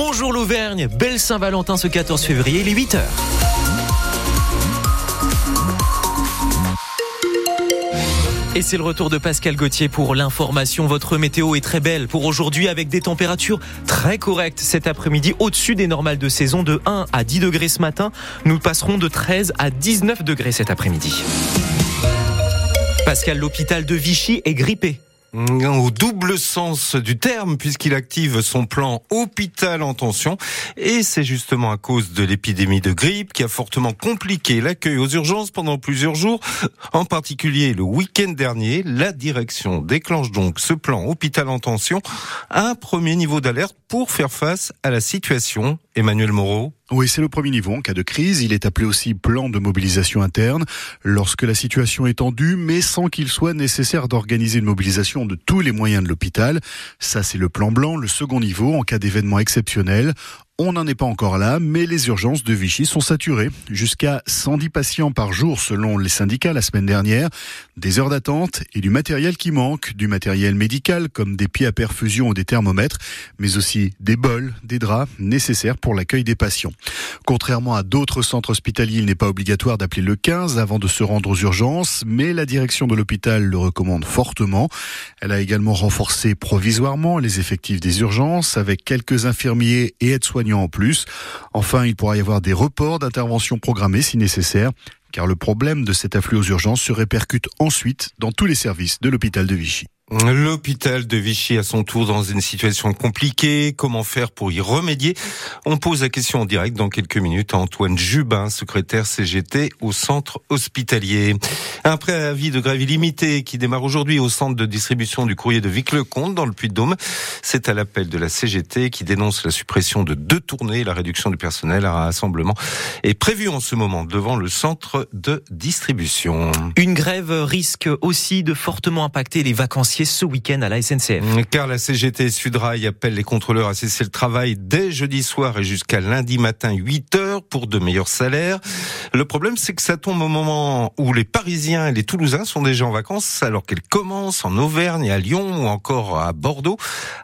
Bonjour l'Auvergne, belle Saint-Valentin ce 14 février, il est 8h. Et c'est le retour de Pascal Gauthier pour l'information. Votre météo est très belle pour aujourd'hui avec des températures très correctes cet après-midi au-dessus des normales de saison de 1 à 10 degrés ce matin. Nous passerons de 13 à 19 degrés cet après-midi. Pascal, l'hôpital de Vichy est grippé. Au double sens du terme, puisqu'il active son plan hôpital en tension. Et c'est justement à cause de l'épidémie de grippe qui a fortement compliqué l'accueil aux urgences pendant plusieurs jours. En particulier le week-end dernier, la direction déclenche donc ce plan hôpital en tension, un premier niveau d'alerte pour faire face à la situation. Emmanuel Moreau. Oui, c'est le premier niveau en cas de crise. Il est appelé aussi plan de mobilisation interne lorsque la situation est tendue, mais sans qu'il soit nécessaire d'organiser une mobilisation de tous les moyens de l'hôpital. Ça, c'est le plan blanc, le second niveau en cas d'événement exceptionnel. On n'en est pas encore là, mais les urgences de Vichy sont saturées. Jusqu'à 110 patients par jour selon les syndicats la semaine dernière. Des heures d'attente et du matériel qui manque. Du matériel médical comme des pieds à perfusion ou des thermomètres, mais aussi des bols, des draps nécessaires pour l'accueil des patients. Contrairement à d'autres centres hospitaliers, il n'est pas obligatoire d'appeler le 15 avant de se rendre aux urgences, mais la direction de l'hôpital le recommande fortement. Elle a également renforcé provisoirement les effectifs des urgences avec quelques infirmiers et aides-soignants en plus. Enfin, il pourra y avoir des reports d'intervention programmés si nécessaire car le problème de cet afflux aux urgences se répercute ensuite dans tous les services de l'hôpital de Vichy. L'hôpital de Vichy à son tour dans une situation compliquée. Comment faire pour y remédier? On pose la question en direct dans quelques minutes à Antoine Jubin, secrétaire CGT au centre hospitalier. Un préavis de grève illimité qui démarre aujourd'hui au centre de distribution du courrier de Vic-le-Comte dans le Puy-de-Dôme. C'est à l'appel de la CGT qui dénonce la suppression de deux tournées, la réduction du personnel. Un rassemblement est prévu en ce moment devant le centre de distribution. Une grève risque aussi de fortement impacter les vacanciers ce week-end à la SNCF. Car la CGT Sudrail appelle les contrôleurs à cesser le travail dès jeudi soir et jusqu'à lundi matin 8 heures pour de meilleurs salaires. Le problème, c'est que ça tombe au moment où les Parisiens et les Toulousains sont déjà en vacances alors qu'elles commencent en Auvergne, à Lyon ou encore à Bordeaux.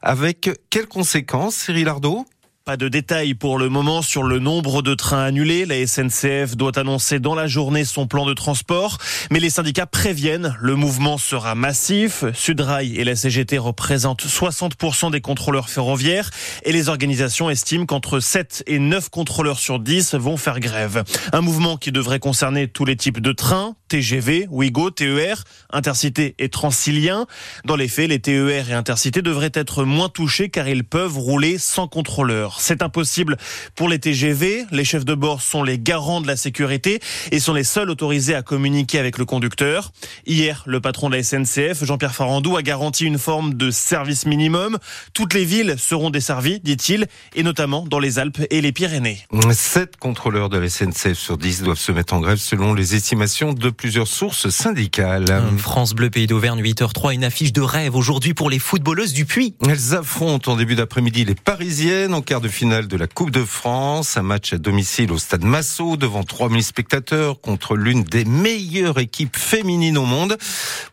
Avec quelles conséquences, Cyril Ardo? Pas de détails pour le moment sur le nombre de trains annulés. La SNCF doit annoncer dans la journée son plan de transport, mais les syndicats préviennent, le mouvement sera massif. Sudrail et la CGT représentent 60% des contrôleurs ferroviaires et les organisations estiment qu'entre 7 et 9 contrôleurs sur 10 vont faire grève. Un mouvement qui devrait concerner tous les types de trains, TGV, Ouigo, TER, Intercité et Transilien. Dans les faits, les TER et Intercité devraient être moins touchés car ils peuvent rouler sans contrôleur. C'est impossible pour les TGV. Les chefs de bord sont les garants de la sécurité et sont les seuls autorisés à communiquer avec le conducteur. Hier, le patron de la SNCF, Jean-Pierre Farandou, a garanti une forme de service minimum. Toutes les villes seront desservies, dit-il, et notamment dans les Alpes et les Pyrénées. Sept contrôleurs de la SNCF sur 10 doivent se mettre en grève selon les estimations de plusieurs sources syndicales. France Bleu Pays d'Auvergne 8h03, une affiche de rêve aujourd'hui pour les footballeuses du Puy. Elles affrontent en début d'après-midi les Parisiennes en quart de finale de la Coupe de France. Un match à domicile au stade Massot devant 3000 spectateurs contre l'une des meilleures équipes féminines au monde.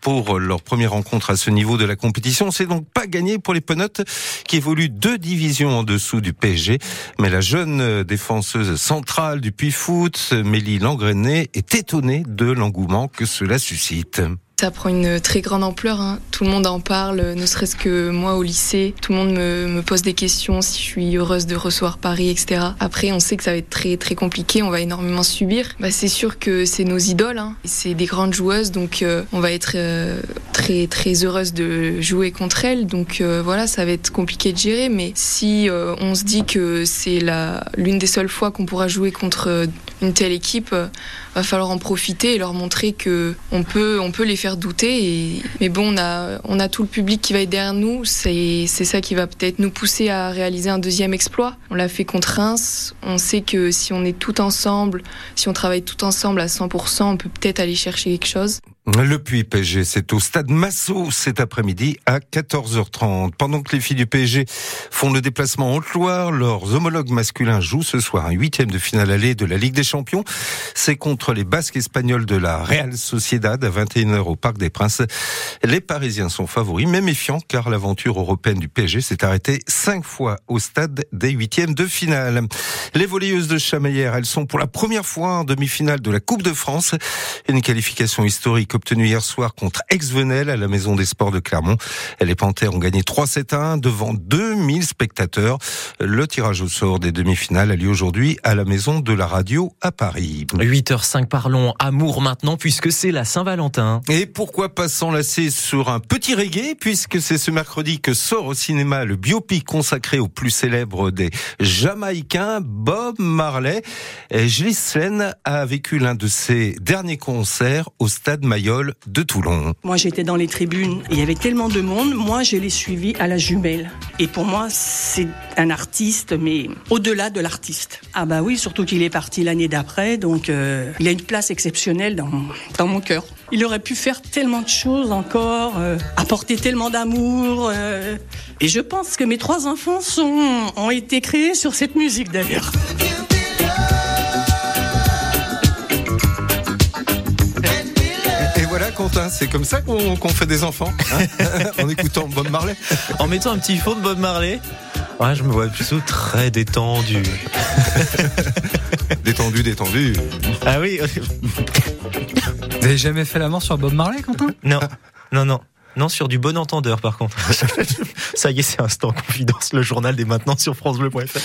Pour leur première rencontre à ce niveau de la compétition, c'est donc pas gagné pour les Penottes qui évoluent deux divisions en dessous du PSG. Mais la jeune défenseuse centrale du Puy Foot, Mélie Langrenet, est étonnée de que cela suscite. Ça prend une très grande ampleur. Hein. Tout le monde en parle, ne serait-ce que moi au lycée. Tout le monde me, pose des questions si je suis heureuse de recevoir Paris, etc. Après, on sait que ça va être très très compliqué. On va énormément subir. Bah, c'est sûr que c'est nos idoles. Hein. C'est des grandes joueuses, donc euh, on va être euh, très très heureuse de jouer contre elles. Donc euh, voilà, ça va être compliqué de gérer. Mais si on se dit que c'est l'une des seules fois qu'on pourra jouer contre une telle équipe, va falloir en profiter et leur montrer que on peut on peut les faire douter. Et... Mais bon, on a, on a tout le public qui va être derrière nous. C'est ça qui va peut-être nous pousser à réaliser un deuxième exploit. On l'a fait contre Reims. On sait que si on est tout ensemble, si on travaille tout ensemble à 100%, on peut peut-être aller chercher quelque chose. Le Puy PSG, c'est au stade Massot cet après-midi à 14h30. Pendant que les filles du PSG font le déplacement en Haute-Loire, leurs homologues masculins jouent ce soir un huitième de finale allée de la Ligue des Champions. C'est contre les Basques espagnols de la Real Sociedad à 21h au Parc des Princes. Les Parisiens sont favoris, mais méfiants car l'aventure européenne du PSG s'est arrêtée cinq fois au stade des huitièmes de finale. Les volleyeuses de Chamaillère, elles sont pour la première fois en demi-finale de la Coupe de France. Une qualification historique obtenu hier soir contre Ex-Venel à la Maison des Sports de Clermont. Les Panthères ont gagné 3-7-1 devant 2000 spectateurs. Le tirage au sort des demi-finales a lieu aujourd'hui à la Maison de la Radio à Paris. 8h05, parlons amour maintenant puisque c'est la Saint-Valentin. Et pourquoi pas s'enlacer sur un petit reggae puisque c'est ce mercredi que sort au cinéma le biopic consacré au plus célèbre des Jamaïcains, Bob Marley. Ghislaine a vécu l'un de ses derniers concerts au stade Maillot de Toulon. Moi, j'étais dans les tribunes. Il y avait tellement de monde. Moi, je l'ai suivi à la jumelle. Et pour moi, c'est un artiste, mais au-delà de l'artiste. Ah bah oui, surtout qu'il est parti l'année d'après. Donc, euh, il a une place exceptionnelle dans, dans mon cœur. Il aurait pu faire tellement de choses encore, euh, apporter tellement d'amour. Euh, et je pense que mes trois enfants sont, ont été créés sur cette musique d'ailleurs. Quentin, c'est comme ça qu'on qu fait des enfants, hein en écoutant Bob Marley. En mettant un petit fond de Bob Marley. Ouais, je me vois plutôt très détendu. détendu, détendu. Ah oui. Vous avez jamais fait l'amour sur Bob Marley, Quentin? Non, non, non. Non, sur du bon entendeur, par contre. Ça y est, c'est instant confidence, le journal des maintenant sur FranceBleu.fr.